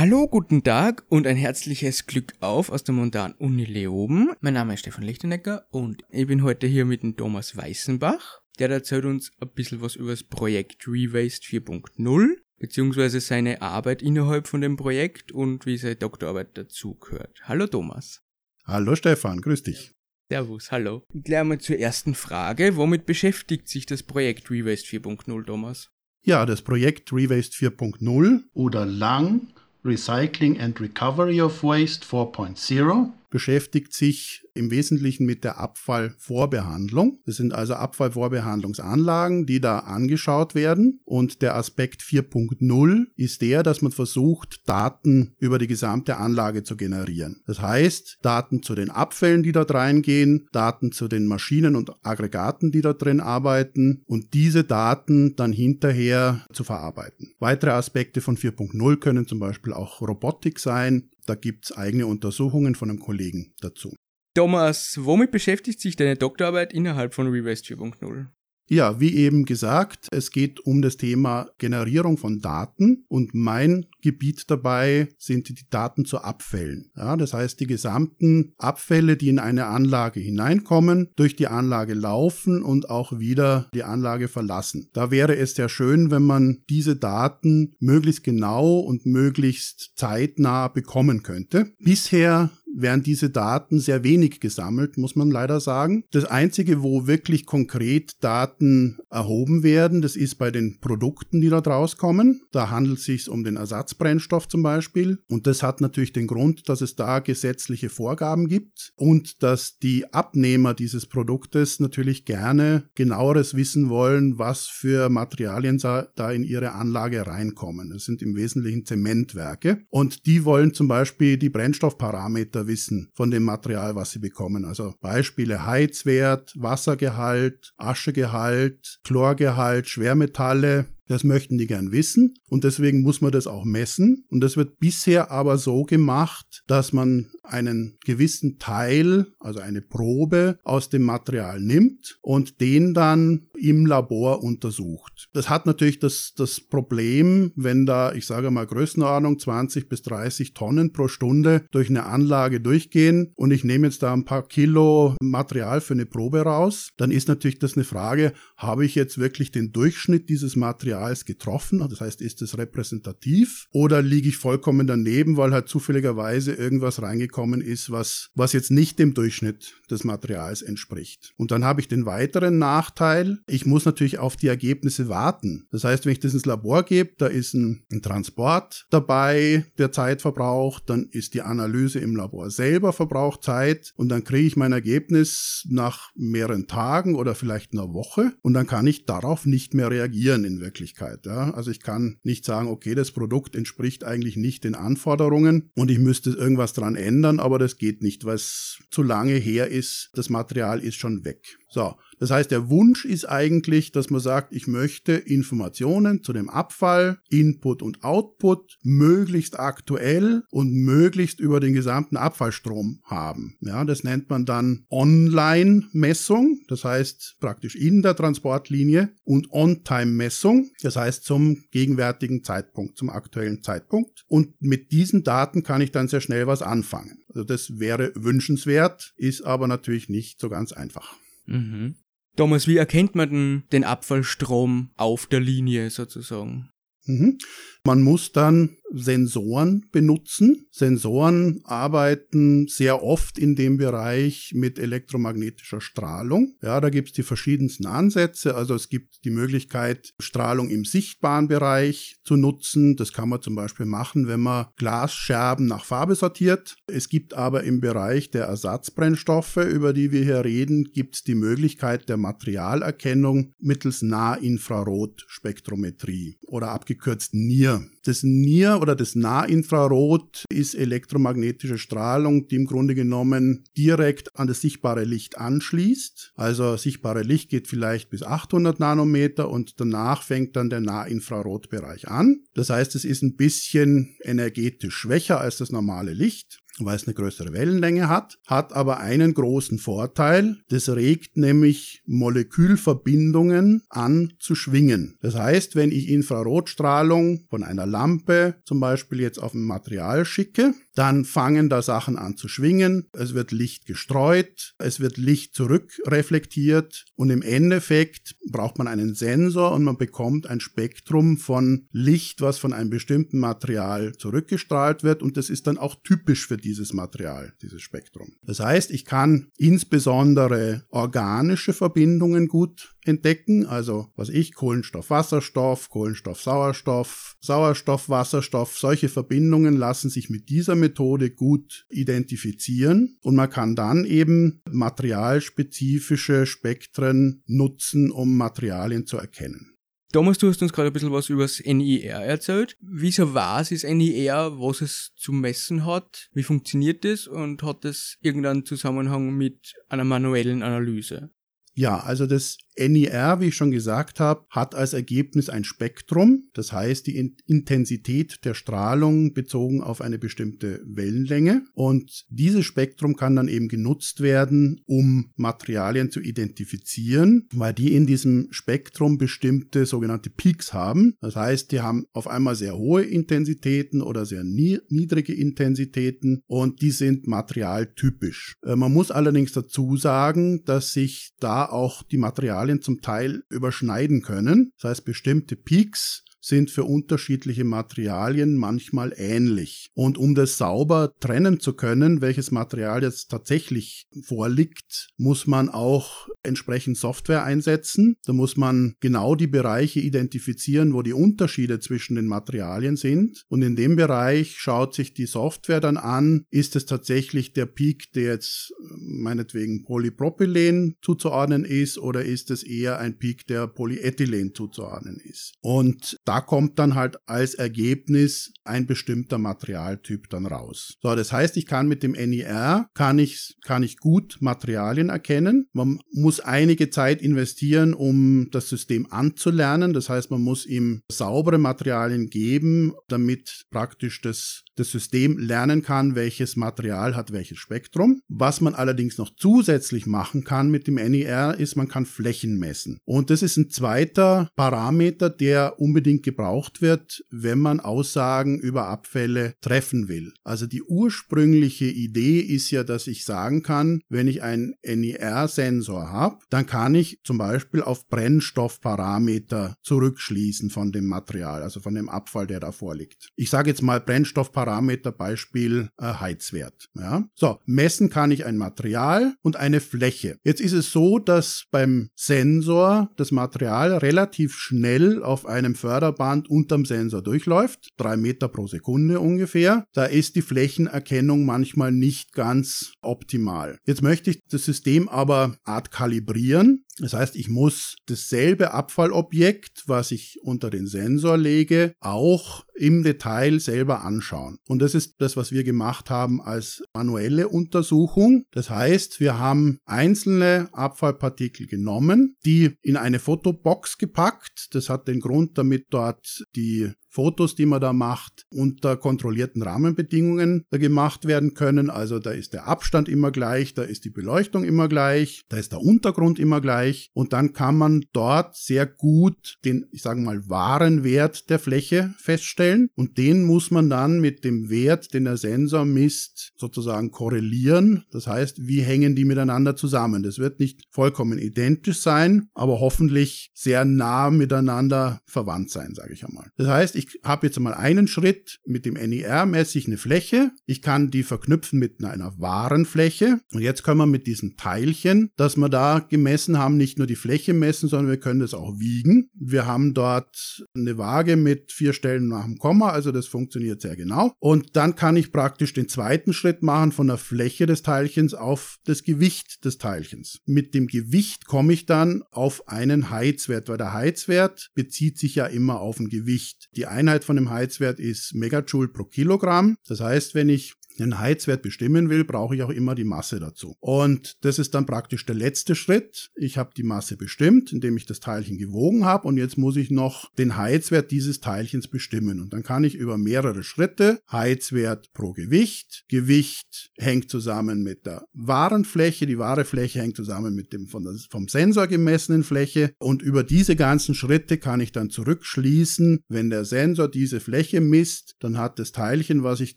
Hallo, guten Tag und ein herzliches Glück auf aus der Montan Uni Leoben. Mein Name ist Stefan Lichtenecker und ich bin heute hier mit dem Thomas Weißenbach. Der erzählt uns ein bisschen was über das Projekt Rewaste 4.0, beziehungsweise seine Arbeit innerhalb von dem Projekt und wie seine Doktorarbeit dazugehört. Hallo Thomas. Hallo Stefan, grüß dich. Servus, hallo. Gleich mal zur ersten Frage. Womit beschäftigt sich das Projekt Rewaste 4.0, Thomas? Ja, das Projekt Rewaste 4.0 oder lang Recycling and Recovery of Waste 4.0 beschäftigt sich im Wesentlichen mit der Abfallvorbehandlung. Das sind also Abfallvorbehandlungsanlagen, die da angeschaut werden. Und der Aspekt 4.0 ist der, dass man versucht, Daten über die gesamte Anlage zu generieren. Das heißt, Daten zu den Abfällen, die dort reingehen, Daten zu den Maschinen und Aggregaten, die dort drin arbeiten und diese Daten dann hinterher zu verarbeiten. Weitere Aspekte von 4.0 können zum Beispiel auch Robotik sein, da gibt es eigene Untersuchungen von einem Kollegen dazu. Thomas, womit beschäftigt sich deine Doktorarbeit innerhalb von Rewaste 4.0? Ja, wie eben gesagt, es geht um das Thema Generierung von Daten und mein Gebiet dabei sind die Daten zu Abfällen. Ja, das heißt, die gesamten Abfälle, die in eine Anlage hineinkommen, durch die Anlage laufen und auch wieder die Anlage verlassen. Da wäre es sehr schön, wenn man diese Daten möglichst genau und möglichst zeitnah bekommen könnte. Bisher werden diese Daten sehr wenig gesammelt, muss man leider sagen. Das Einzige, wo wirklich konkret Daten erhoben werden, das ist bei den Produkten, die da rauskommen. Da handelt es sich um den Ersatzbrennstoff zum Beispiel. Und das hat natürlich den Grund, dass es da gesetzliche Vorgaben gibt und dass die Abnehmer dieses Produktes natürlich gerne genaueres wissen wollen, was für Materialien da in ihre Anlage reinkommen. Das sind im Wesentlichen Zementwerke. Und die wollen zum Beispiel die Brennstoffparameter wissen von dem Material, was sie bekommen. Also Beispiele Heizwert, Wassergehalt, Aschegehalt, Chlorgehalt, Schwermetalle, das möchten die gern wissen und deswegen muss man das auch messen. Und das wird bisher aber so gemacht, dass man einen gewissen Teil, also eine Probe aus dem Material nimmt und den dann im Labor untersucht. Das hat natürlich das, das Problem, wenn da, ich sage mal Größenordnung 20 bis 30 Tonnen pro Stunde durch eine Anlage durchgehen und ich nehme jetzt da ein paar Kilo Material für eine Probe raus, dann ist natürlich das eine Frage, habe ich jetzt wirklich den Durchschnitt dieses Materials getroffen? Das heißt, ist es repräsentativ oder liege ich vollkommen daneben, weil halt zufälligerweise irgendwas reingekommen gekommen ist, was, was jetzt nicht dem Durchschnitt des Materials entspricht. Und dann habe ich den weiteren Nachteil, ich muss natürlich auf die Ergebnisse warten. Das heißt, wenn ich das ins Labor gebe, da ist ein, ein Transport dabei, der Zeit verbraucht, dann ist die Analyse im Labor selber verbraucht Zeit und dann kriege ich mein Ergebnis nach mehreren Tagen oder vielleicht einer Woche und dann kann ich darauf nicht mehr reagieren in Wirklichkeit. Ja? Also ich kann nicht sagen, okay, das Produkt entspricht eigentlich nicht den Anforderungen und ich müsste irgendwas dran ändern, aber das geht nicht, weil es zu lange her ist. Das Material ist schon weg. So, das heißt, der Wunsch ist eigentlich, dass man sagt, ich möchte Informationen zu dem Abfall, Input und Output möglichst aktuell und möglichst über den gesamten Abfallstrom haben. Ja, das nennt man dann Online-Messung, das heißt praktisch in der Transportlinie und On-Time-Messung, das heißt zum gegenwärtigen Zeitpunkt, zum aktuellen Zeitpunkt. Und mit diesen Daten kann ich dann sehr schnell was anfangen. Also das wäre wünschenswert, ist aber natürlich nicht so ganz einfach. Mhm. Thomas, wie erkennt man denn den Abfallstrom auf der Linie sozusagen? Mhm. Man muss dann Sensoren benutzen. Sensoren arbeiten sehr oft in dem Bereich mit elektromagnetischer Strahlung. Ja, da gibt es die verschiedensten Ansätze. Also es gibt die Möglichkeit, Strahlung im sichtbaren Bereich zu nutzen. Das kann man zum Beispiel machen, wenn man Glasscherben nach Farbe sortiert. Es gibt aber im Bereich der Ersatzbrennstoffe, über die wir hier reden, gibt es die Möglichkeit der Materialerkennung mittels Nahinfrarotspektrometrie oder abgekürzt NIR. Das NIR oder das Nahinfrarot ist elektromagnetische Strahlung, die im Grunde genommen direkt an das sichtbare Licht anschließt. Also sichtbare Licht geht vielleicht bis 800 Nanometer und danach fängt dann der Nahinfrarotbereich an. Das heißt, es ist ein bisschen energetisch schwächer als das normale Licht. Weil es eine größere Wellenlänge hat, hat aber einen großen Vorteil. Das regt nämlich Molekülverbindungen an zu schwingen. Das heißt, wenn ich Infrarotstrahlung von einer Lampe zum Beispiel jetzt auf ein Material schicke, dann fangen da Sachen an zu schwingen, es wird Licht gestreut, es wird Licht zurückreflektiert. Und im Endeffekt braucht man einen Sensor und man bekommt ein Spektrum von Licht, was von einem bestimmten Material zurückgestrahlt wird. Und das ist dann auch typisch für dieses Material, dieses Spektrum. Das heißt, ich kann insbesondere organische Verbindungen gut entdecken, also was ich, Kohlenstoff, Wasserstoff, Kohlenstoff, Sauerstoff, Sauerstoff, Wasserstoff, solche Verbindungen lassen sich mit dieser Methode gut identifizieren und man kann dann eben materialspezifische Spektren nutzen, um Materialien zu erkennen. Thomas, du hast uns gerade ein bisschen was über das NIR erzählt. Wieso was ist NIR, was es zu messen hat? Wie funktioniert das und hat das irgendeinen Zusammenhang mit einer manuellen Analyse? Ja, also das NIR, wie ich schon gesagt habe, hat als Ergebnis ein Spektrum, das heißt die Intensität der Strahlung bezogen auf eine bestimmte Wellenlänge. Und dieses Spektrum kann dann eben genutzt werden, um Materialien zu identifizieren, weil die in diesem Spektrum bestimmte sogenannte Peaks haben. Das heißt, die haben auf einmal sehr hohe Intensitäten oder sehr niedrige Intensitäten und die sind materialtypisch. Äh, man muss allerdings dazu sagen, dass sich da auch die Materialien Materialien zum Teil überschneiden können. Das heißt, bestimmte Peaks sind für unterschiedliche Materialien manchmal ähnlich. Und um das sauber trennen zu können, welches Material jetzt tatsächlich vorliegt, muss man auch entsprechend Software einsetzen. Da muss man genau die Bereiche identifizieren, wo die Unterschiede zwischen den Materialien sind. Und in dem Bereich schaut sich die Software dann an, ist es tatsächlich der Peak, der jetzt meinetwegen Polypropylen zuzuordnen ist, oder ist es eher ein Peak, der Polyethylen zuzuordnen ist. Und da kommt dann halt als Ergebnis ein bestimmter Materialtyp dann raus. So, das heißt, ich kann mit dem NIR, kann ich, kann ich gut Materialien erkennen. Man muss einige Zeit investieren, um das System anzulernen. Das heißt, man muss ihm saubere Materialien geben, damit praktisch das, das System lernen kann, welches Material hat welches Spektrum. Was man allerdings noch zusätzlich machen kann mit dem NIR, ist, man kann Flächen messen. Und das ist ein zweiter Parameter, der unbedingt gebraucht wird, wenn man Aussagen über Abfälle treffen will. Also die ursprüngliche Idee ist ja, dass ich sagen kann, wenn ich einen NIR-Sensor habe, dann kann ich zum Beispiel auf Brennstoffparameter zurückschließen von dem Material, also von dem Abfall, der da vorliegt. Ich sage jetzt mal Brennstoffparameter Beispiel äh, Heizwert. Ja? So, messen kann ich ein Material und eine Fläche. Jetzt ist es so, dass beim Sensor das Material relativ schnell auf einem Förder Förderband unterm Sensor durchläuft, drei Meter pro Sekunde ungefähr, da ist die Flächenerkennung manchmal nicht ganz optimal. Jetzt möchte ich das System aber art kalibrieren. Das heißt, ich muss dasselbe Abfallobjekt, was ich unter den Sensor lege, auch im Detail selber anschauen. Und das ist das, was wir gemacht haben als manuelle Untersuchung. Das heißt, wir haben einzelne Abfallpartikel genommen, die in eine Fotobox gepackt. Das hat den Grund, damit dort die Fotos, die man da macht, unter kontrollierten Rahmenbedingungen gemacht werden können. Also da ist der Abstand immer gleich, da ist die Beleuchtung immer gleich, da ist der Untergrund immer gleich und dann kann man dort sehr gut den, ich sage mal, wahren Wert der Fläche feststellen und den muss man dann mit dem Wert, den der Sensor misst, sozusagen korrelieren. Das heißt, wie hängen die miteinander zusammen? Das wird nicht vollkommen identisch sein, aber hoffentlich sehr nah miteinander verwandt sein, sage ich einmal. Das heißt, ich habe jetzt mal einen Schritt mit dem NIR ich eine Fläche. Ich kann die verknüpfen mit einer wahren Fläche. Und jetzt können wir mit diesen Teilchen, das wir da gemessen haben, nicht nur die Fläche messen, sondern wir können das auch wiegen. Wir haben dort eine Waage mit vier Stellen nach dem Komma, also das funktioniert sehr genau. Und dann kann ich praktisch den zweiten Schritt machen von der Fläche des Teilchens auf das Gewicht des Teilchens. Mit dem Gewicht komme ich dann auf einen Heizwert, weil der Heizwert bezieht sich ja immer auf ein Gewicht. Die Einheit von dem Heizwert ist Megajoule pro Kilogramm. Das heißt, wenn ich einen Heizwert bestimmen will, brauche ich auch immer die Masse dazu. Und das ist dann praktisch der letzte Schritt. Ich habe die Masse bestimmt, indem ich das Teilchen gewogen habe und jetzt muss ich noch den Heizwert dieses Teilchens bestimmen. Und dann kann ich über mehrere Schritte Heizwert pro Gewicht. Gewicht hängt zusammen mit der wahren Fläche, die wahre Fläche hängt zusammen mit dem von der, vom Sensor gemessenen Fläche und über diese ganzen Schritte kann ich dann zurückschließen, wenn der Sensor diese Fläche misst, dann hat das Teilchen, was ich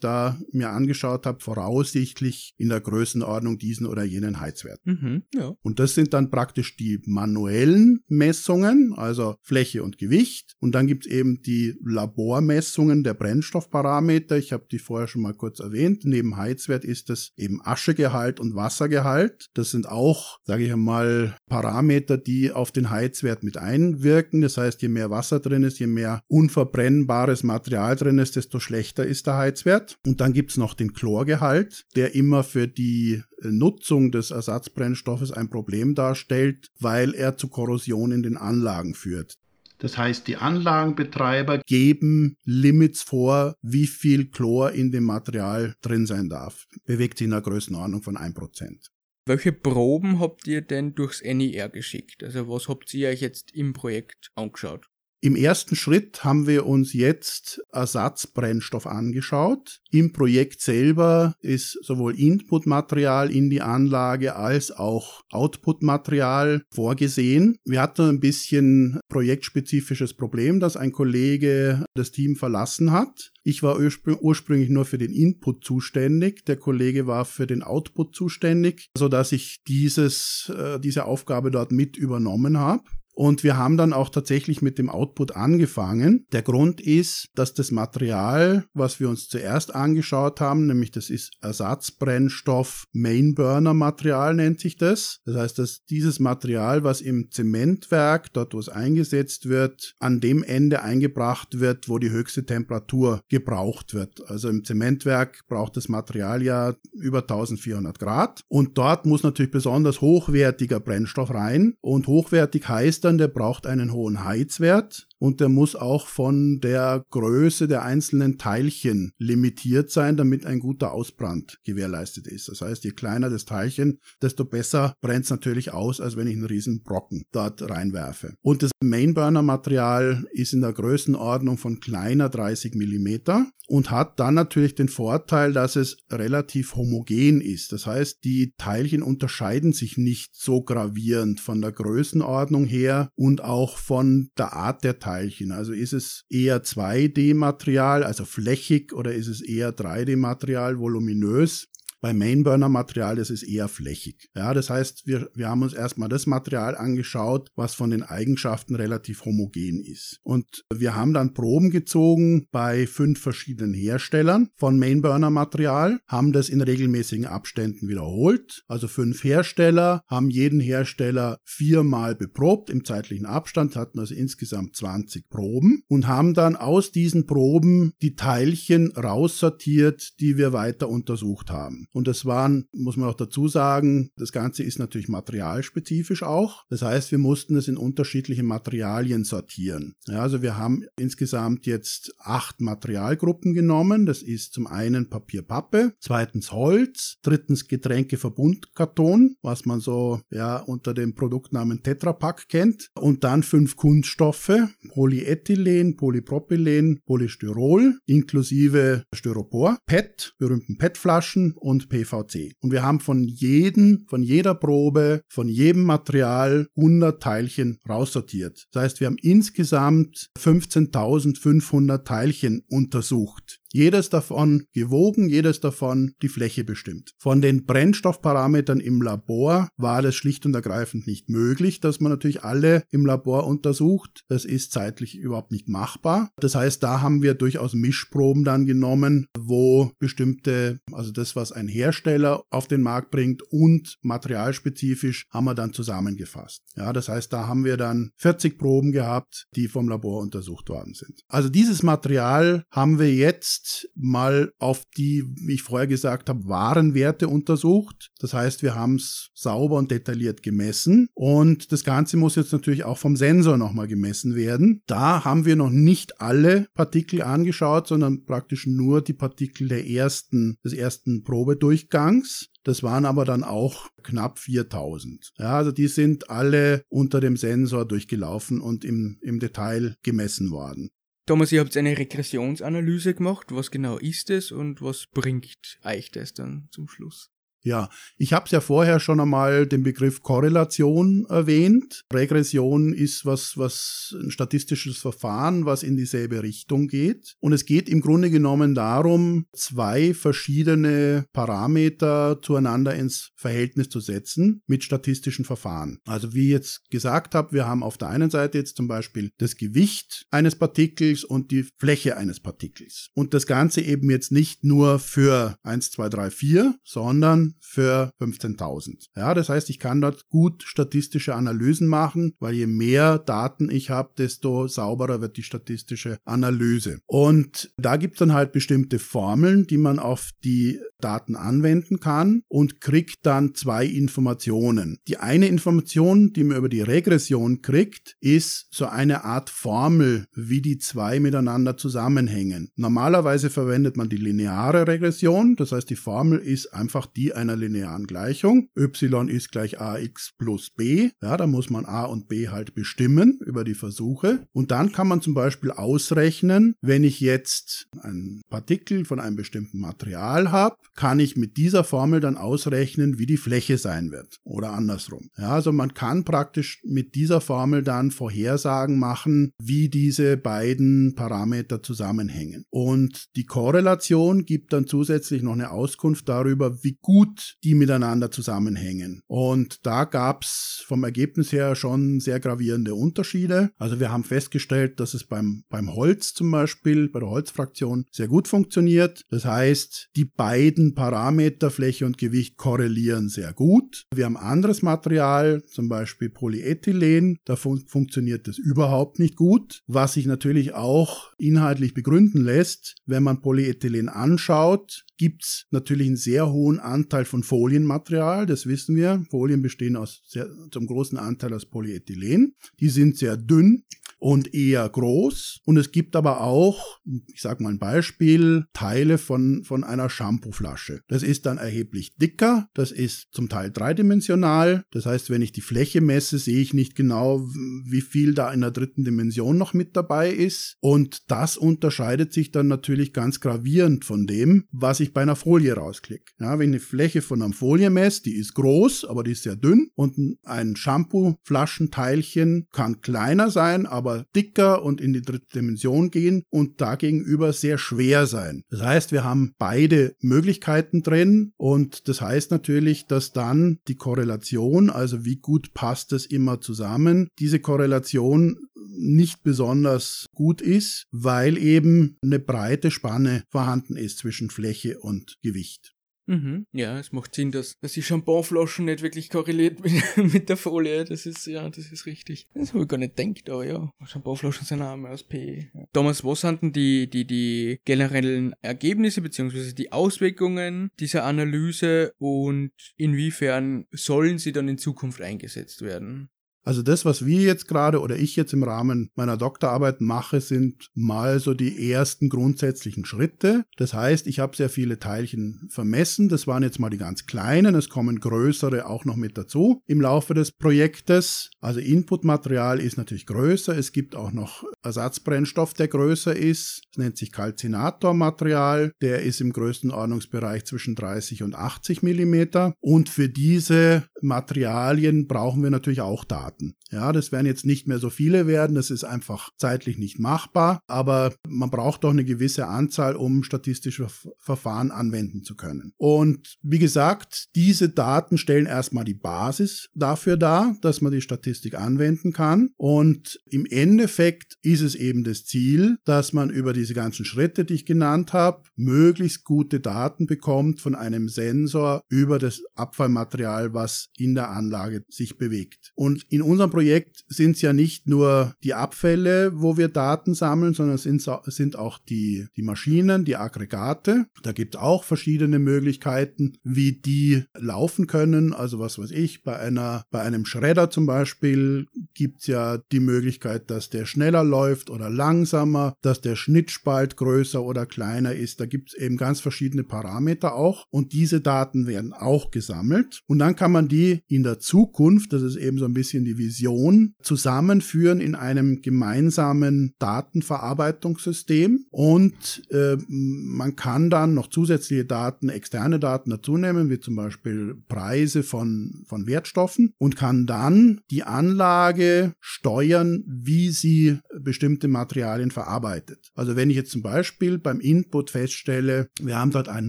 da mir angeschaut habe, voraussichtlich in der Größenordnung diesen oder jenen Heizwert. Mhm, ja. Und das sind dann praktisch die manuellen Messungen, also Fläche und Gewicht. Und dann gibt es eben die Labormessungen der Brennstoffparameter. Ich habe die vorher schon mal kurz erwähnt. Neben Heizwert ist es eben Aschegehalt und Wassergehalt. Das sind auch, sage ich einmal, Parameter, die auf den Heizwert mit einwirken. Das heißt, je mehr Wasser drin ist, je mehr unverbrennbares Material drin ist, desto schlechter ist der Heizwert. Und dann gibt es noch den Chlorgehalt, der immer für die Nutzung des Ersatzbrennstoffes ein Problem darstellt, weil er zu Korrosion in den Anlagen führt. Das heißt, die Anlagenbetreiber geben Limits vor, wie viel Chlor in dem Material drin sein darf. Bewegt sich in einer Größenordnung von 1%. Welche Proben habt ihr denn durchs NIR geschickt? Also was habt ihr euch jetzt im Projekt angeschaut? Im ersten Schritt haben wir uns jetzt Ersatzbrennstoff angeschaut. Im Projekt selber ist sowohl Inputmaterial in die Anlage als auch Outputmaterial vorgesehen. Wir hatten ein bisschen projektspezifisches Problem, dass ein Kollege das Team verlassen hat. Ich war ursprünglich nur für den Input zuständig, der Kollege war für den Output zuständig, so dass ich dieses, äh, diese Aufgabe dort mit übernommen habe. Und wir haben dann auch tatsächlich mit dem Output angefangen. Der Grund ist, dass das Material, was wir uns zuerst angeschaut haben, nämlich das ist Ersatzbrennstoff Mainburner Material nennt sich das. Das heißt, dass dieses Material, was im Zementwerk, dort wo es eingesetzt wird, an dem Ende eingebracht wird, wo die höchste Temperatur gebraucht wird. Also im Zementwerk braucht das Material ja über 1400 Grad. Und dort muss natürlich besonders hochwertiger Brennstoff rein. Und hochwertig heißt der braucht einen hohen Heizwert und der muss auch von der Größe der einzelnen Teilchen limitiert sein, damit ein guter Ausbrand gewährleistet ist. Das heißt, je kleiner das Teilchen, desto besser brennt es natürlich aus, als wenn ich einen riesen Brocken dort reinwerfe. Und das Mainburner-Material ist in der Größenordnung von kleiner 30 Millimeter und hat dann natürlich den Vorteil, dass es relativ homogen ist. Das heißt, die Teilchen unterscheiden sich nicht so gravierend von der Größenordnung her und auch von der Art der Teilchen Teilchen? Also ist es eher 2D-Material, also flächig, oder ist es eher 3D-Material, voluminös? Bei Mainburner-Material ist es eher flächig. Ja, das heißt, wir, wir haben uns erstmal das Material angeschaut, was von den Eigenschaften relativ homogen ist. Und wir haben dann Proben gezogen bei fünf verschiedenen Herstellern von Mainburner-Material, haben das in regelmäßigen Abständen wiederholt. Also fünf Hersteller haben jeden Hersteller viermal beprobt im zeitlichen Abstand, hatten also insgesamt 20 Proben und haben dann aus diesen Proben die Teilchen raussortiert, die wir weiter untersucht haben. Und das waren, muss man auch dazu sagen, das Ganze ist natürlich materialspezifisch auch. Das heißt, wir mussten es in unterschiedliche Materialien sortieren. Ja, also wir haben insgesamt jetzt acht Materialgruppen genommen. Das ist zum einen Papier, Pappe, zweitens Holz, drittens Getränkeverbundkarton, was man so ja unter dem Produktnamen Tetra Pak kennt, und dann fünf Kunststoffe, Polyethylen, Polypropylen, Polystyrol, inklusive Styropor, PET, berühmten PET-Flaschen und und PVC. Und wir haben von jedem, von jeder Probe, von jedem Material 100 Teilchen raussortiert. Das heißt, wir haben insgesamt 15.500 Teilchen untersucht. Jedes davon gewogen, jedes davon die Fläche bestimmt. Von den Brennstoffparametern im Labor war das schlicht und ergreifend nicht möglich, dass man natürlich alle im Labor untersucht. Das ist zeitlich überhaupt nicht machbar. Das heißt, da haben wir durchaus Mischproben dann genommen, wo bestimmte, also das, was ein Hersteller auf den Markt bringt und materialspezifisch haben wir dann zusammengefasst. Ja, das heißt, da haben wir dann 40 Proben gehabt, die vom Labor untersucht worden sind. Also dieses Material haben wir jetzt jetzt mal auf die, wie ich vorher gesagt habe, wahren Werte untersucht. Das heißt, wir haben es sauber und detailliert gemessen und das Ganze muss jetzt natürlich auch vom Sensor nochmal gemessen werden. Da haben wir noch nicht alle Partikel angeschaut, sondern praktisch nur die Partikel der ersten, des ersten Probedurchgangs. Das waren aber dann auch knapp 4000. Ja, also die sind alle unter dem Sensor durchgelaufen und im, im Detail gemessen worden. Thomas, ihr habt eine Regressionsanalyse gemacht. Was genau ist es und was bringt euch das dann zum Schluss? Ja, ich habe es ja vorher schon einmal den Begriff Korrelation erwähnt. Regression ist was, was ein statistisches Verfahren, was in dieselbe Richtung geht. Und es geht im Grunde genommen darum, zwei verschiedene Parameter zueinander ins Verhältnis zu setzen mit statistischen Verfahren. Also wie ich jetzt gesagt habe, wir haben auf der einen Seite jetzt zum Beispiel das Gewicht eines Partikels und die Fläche eines Partikels. Und das Ganze eben jetzt nicht nur für 1, 2, 3, 4, sondern für 15.000. Ja, das heißt, ich kann dort gut statistische Analysen machen, weil je mehr Daten ich habe, desto sauberer wird die statistische Analyse. Und da gibt es dann halt bestimmte Formeln, die man auf die Daten anwenden kann und kriegt dann zwei Informationen. Die eine Information, die man über die Regression kriegt, ist so eine Art Formel, wie die zwei miteinander zusammenhängen. Normalerweise verwendet man die lineare Regression, das heißt die Formel ist einfach die einer linearen Gleichung. y ist gleich ax plus b. Ja, da muss man a und b halt bestimmen über die Versuche. Und dann kann man zum Beispiel ausrechnen, wenn ich jetzt ein Partikel von einem bestimmten Material habe, kann ich mit dieser Formel dann ausrechnen, wie die Fläche sein wird. Oder andersrum. Ja, also man kann praktisch mit dieser Formel dann Vorhersagen machen, wie diese beiden Parameter zusammenhängen. Und die Korrelation gibt dann zusätzlich noch eine Auskunft darüber, wie gut gut die miteinander zusammenhängen. Und da gab's vom Ergebnis her schon sehr gravierende Unterschiede. Also wir haben festgestellt, dass es beim, beim Holz zum Beispiel, bei der Holzfraktion sehr gut funktioniert. Das heißt, die beiden Parameter Fläche und Gewicht korrelieren sehr gut. Wir haben anderes Material, zum Beispiel Polyethylen. Da fun funktioniert das überhaupt nicht gut, was sich natürlich auch inhaltlich begründen lässt, wenn man Polyethylen anschaut gibt es natürlich einen sehr hohen Anteil von Folienmaterial, das wissen wir. Folien bestehen aus sehr, zum großen Anteil aus Polyethylen. Die sind sehr dünn und eher groß. Und es gibt aber auch, ich sage mal ein Beispiel, Teile von, von einer Shampooflasche. Das ist dann erheblich dicker. Das ist zum Teil dreidimensional. Das heißt, wenn ich die Fläche messe, sehe ich nicht genau, wie viel da in der dritten Dimension noch mit dabei ist. Und das unterscheidet sich dann natürlich ganz gravierend von dem, was ich bei einer Folie rausklicke. Ja, wenn ich eine Fläche von einer Folie messe, die ist groß, aber die ist sehr dünn. Und ein Shampoo-Flaschenteilchen kann kleiner sein, aber aber dicker und in die dritte Dimension gehen und dagegenüber sehr schwer sein. Das heißt, wir haben beide Möglichkeiten drin und das heißt natürlich, dass dann die Korrelation, also wie gut passt es immer zusammen, diese Korrelation nicht besonders gut ist, weil eben eine breite Spanne vorhanden ist zwischen Fläche und Gewicht. Mhm. Ja, es macht Sinn, dass, dass die Champonflaschen nicht wirklich korreliert mit, mit der Folie. Das ist, ja, das ist richtig. Das habe ich gar nicht gedacht, aber ja, Champonflaschen sind auch aus PE. Ja. Thomas, was sind denn die, die, die generellen Ergebnisse beziehungsweise die Auswirkungen dieser Analyse und inwiefern sollen sie dann in Zukunft eingesetzt werden? Also das, was wir jetzt gerade oder ich jetzt im Rahmen meiner Doktorarbeit mache, sind mal so die ersten grundsätzlichen Schritte. Das heißt, ich habe sehr viele Teilchen vermessen. Das waren jetzt mal die ganz kleinen. Es kommen größere auch noch mit dazu im Laufe des Projektes. Also Inputmaterial ist natürlich größer. Es gibt auch noch Ersatzbrennstoff, der größer ist. Es nennt sich Calcinatormaterial. Der ist im größten Ordnungsbereich zwischen 30 und 80 Millimeter. Und für diese Materialien brauchen wir natürlich auch Daten. Daten. Ja, das werden jetzt nicht mehr so viele werden, das ist einfach zeitlich nicht machbar, aber man braucht doch eine gewisse Anzahl, um statistische Verfahren anwenden zu können. Und wie gesagt, diese Daten stellen erstmal die Basis dafür dar, dass man die Statistik anwenden kann. Und im Endeffekt ist es eben das Ziel, dass man über diese ganzen Schritte, die ich genannt habe, möglichst gute Daten bekommt von einem Sensor über das Abfallmaterial, was in der Anlage sich bewegt. Und in in unserem Projekt sind es ja nicht nur die Abfälle, wo wir Daten sammeln, sondern es sind, auch die, die Maschinen, die Aggregate. Da gibt es auch verschiedene Möglichkeiten, wie die laufen können. Also was weiß ich, bei einer, bei einem Schredder zum Beispiel gibt es ja die Möglichkeit, dass der schneller läuft oder langsamer, dass der Schnittspalt größer oder kleiner ist. Da gibt es eben ganz verschiedene Parameter auch und diese Daten werden auch gesammelt und dann kann man die in der Zukunft, das ist eben so ein bisschen die Vision, zusammenführen in einem gemeinsamen Datenverarbeitungssystem und äh, man kann dann noch zusätzliche Daten, externe Daten dazu nehmen, wie zum Beispiel Preise von, von Wertstoffen und kann dann die Anlage steuern, wie sie bestimmte Materialien verarbeitet. Also wenn ich jetzt zum Beispiel beim Input feststelle, wir haben dort ein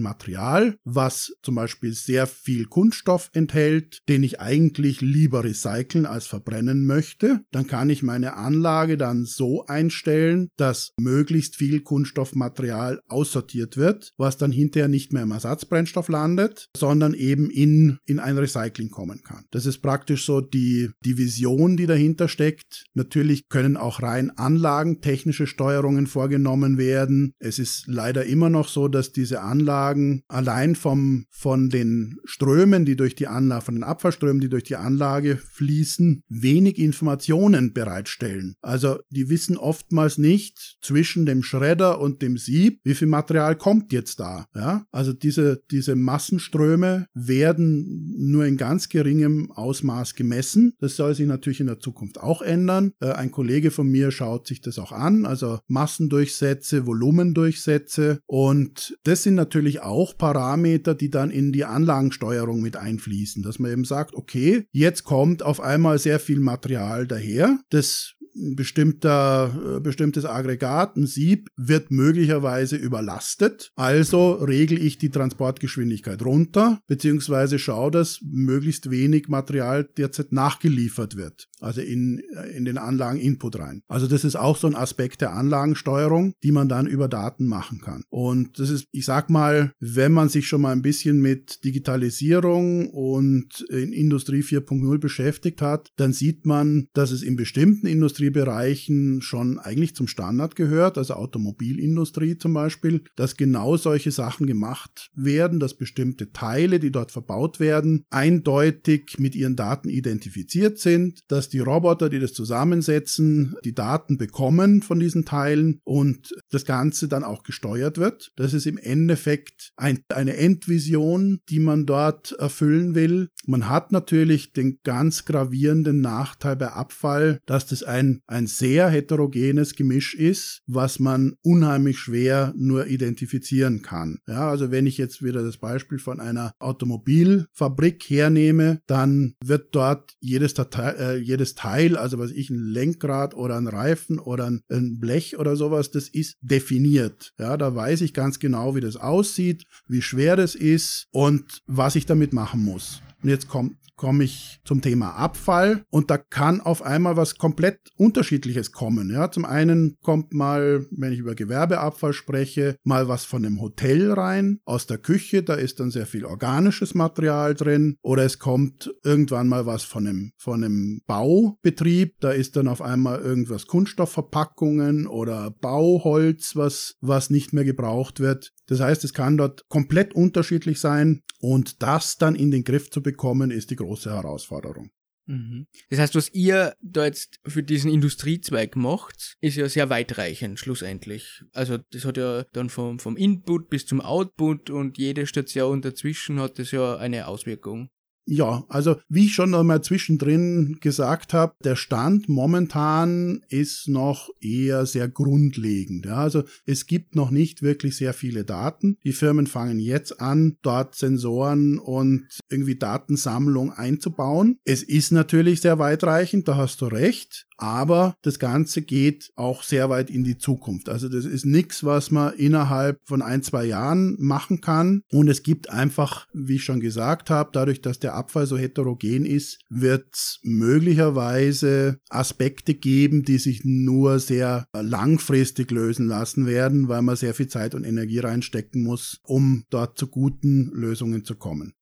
Material, was zum Beispiel sehr viel Kunststoff enthält, den ich eigentlich lieber recyceln als verbrennen möchte, dann kann ich meine Anlage dann so einstellen, dass möglichst viel Kunststoffmaterial aussortiert wird, was dann hinterher nicht mehr im Ersatzbrennstoff landet, sondern eben in, in ein Recycling kommen kann. Das ist praktisch so die, die Vision, die dahinter steckt. Natürlich können auch rein anlagentechnische Steuerungen vorgenommen werden. Es ist leider immer noch so, dass diese Anlagen allein vom, von den Strömen, die durch die Anlage, von den Abfallströmen, die durch die Anlage fließen, wenig Informationen bereitstellen. Also die wissen oftmals nicht zwischen dem Schredder und dem Sieb, wie viel Material kommt jetzt da. Ja? Also diese, diese Massenströme werden nur in ganz geringem Ausmaß gemessen. Das soll sich natürlich in der Zukunft auch ändern. Äh, ein Kollege von mir schaut sich das auch an, also Massendurchsätze, Volumendurchsätze und das sind natürlich auch Parameter, die dann in die Anlagensteuerung mit einfließen, dass man eben sagt, okay, jetzt kommt auf einmal sehr viel Material daher, das bestimmter, äh, bestimmtes Aggregat, ein Sieb, wird möglicherweise überlastet. Also regle ich die Transportgeschwindigkeit runter, beziehungsweise schaue, dass möglichst wenig Material derzeit nachgeliefert wird. Also in, äh, in den Anlagen Input rein. Also das ist auch so ein Aspekt der Anlagensteuerung, die man dann über Daten machen kann. Und das ist, ich sag mal, wenn man sich schon mal ein bisschen mit Digitalisierung und in Industrie 4.0 beschäftigt hat, dann sieht man, dass es in bestimmten Industrie Industriebereichen schon eigentlich zum Standard gehört, also Automobilindustrie zum Beispiel, dass genau solche Sachen gemacht werden, dass bestimmte Teile, die dort verbaut werden, eindeutig mit ihren Daten identifiziert sind, dass die Roboter, die das zusammensetzen, die Daten bekommen von diesen Teilen und das Ganze dann auch gesteuert wird. Das ist im Endeffekt ein, eine Endvision, die man dort erfüllen will. Man hat natürlich den ganz gravierenden Nachteil bei Abfall, dass das ein ein, sehr heterogenes Gemisch ist, was man unheimlich schwer nur identifizieren kann. Ja, also wenn ich jetzt wieder das Beispiel von einer Automobilfabrik hernehme, dann wird dort jedes, Datei, äh, jedes Teil, also was ich, ein Lenkrad oder ein Reifen oder ein, ein Blech oder sowas, das ist definiert. Ja, da weiß ich ganz genau, wie das aussieht, wie schwer das ist und was ich damit machen muss. Und jetzt kommt komme ich zum Thema Abfall und da kann auf einmal was komplett unterschiedliches kommen. Ja, zum einen kommt mal, wenn ich über Gewerbeabfall spreche, mal was von einem Hotel rein, aus der Küche, da ist dann sehr viel organisches Material drin oder es kommt irgendwann mal was von einem, von einem Baubetrieb, da ist dann auf einmal irgendwas Kunststoffverpackungen oder Bauholz, was, was nicht mehr gebraucht wird. Das heißt, es kann dort komplett unterschiedlich sein und das dann in den Griff zu bekommen, ist die große Herausforderung. Mhm. Das heißt, was ihr da jetzt für diesen Industriezweig macht, ist ja sehr weitreichend schlussendlich. Also das hat ja dann vom, vom Input bis zum Output und jede Station dazwischen hat das ja eine Auswirkung. Ja, also wie ich schon einmal zwischendrin gesagt habe, der Stand momentan ist noch eher sehr grundlegend. Ja, also es gibt noch nicht wirklich sehr viele Daten. Die Firmen fangen jetzt an, dort Sensoren und irgendwie Datensammlung einzubauen. Es ist natürlich sehr weitreichend, da hast du recht. Aber das Ganze geht auch sehr weit in die Zukunft. Also das ist nichts, was man innerhalb von ein, zwei Jahren machen kann. Und es gibt einfach, wie ich schon gesagt habe, dadurch, dass der Abfall so heterogen ist, wird es möglicherweise Aspekte geben, die sich nur sehr langfristig lösen lassen werden, weil man sehr viel Zeit und Energie reinstecken muss, um dort zu guten Lösungen zu kommen.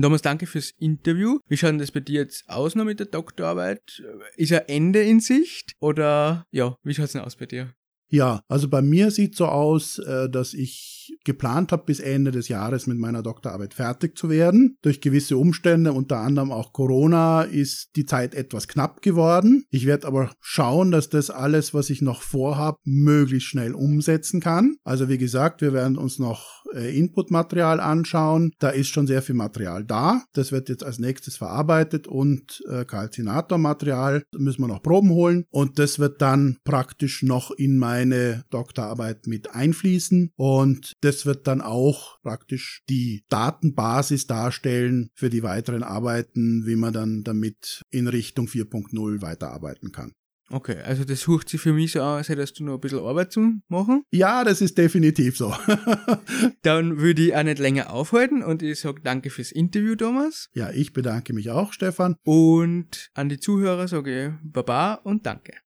Thomas, danke fürs Interview. Wie schaut das bei dir jetzt aus noch mit der Doktorarbeit? Ist ein Ende in Sicht? Oder ja, wie schaut es denn aus bei dir? Ja, also bei mir sieht so aus, äh, dass ich geplant habe, bis Ende des Jahres mit meiner Doktorarbeit fertig zu werden. Durch gewisse Umstände, unter anderem auch Corona, ist die Zeit etwas knapp geworden. Ich werde aber schauen, dass das alles, was ich noch vorhabe, möglichst schnell umsetzen kann. Also wie gesagt, wir werden uns noch äh, Inputmaterial anschauen. Da ist schon sehr viel Material da. Das wird jetzt als nächstes verarbeitet und äh, Kalzinatormaterial müssen wir noch Proben holen und das wird dann praktisch noch in meine Doktorarbeit mit einfließen und das wird dann auch praktisch die Datenbasis darstellen für die weiteren Arbeiten, wie man dann damit in Richtung 4.0 weiterarbeiten kann. Okay, also das sucht sich für mich so aus, hättest du noch ein bisschen Arbeit zu machen. Ja, das ist definitiv so. Dann würde ich auch nicht länger aufhalten und ich sage danke fürs Interview, Thomas. Ja, ich bedanke mich auch, Stefan. Und an die Zuhörer sage ich Baba und danke.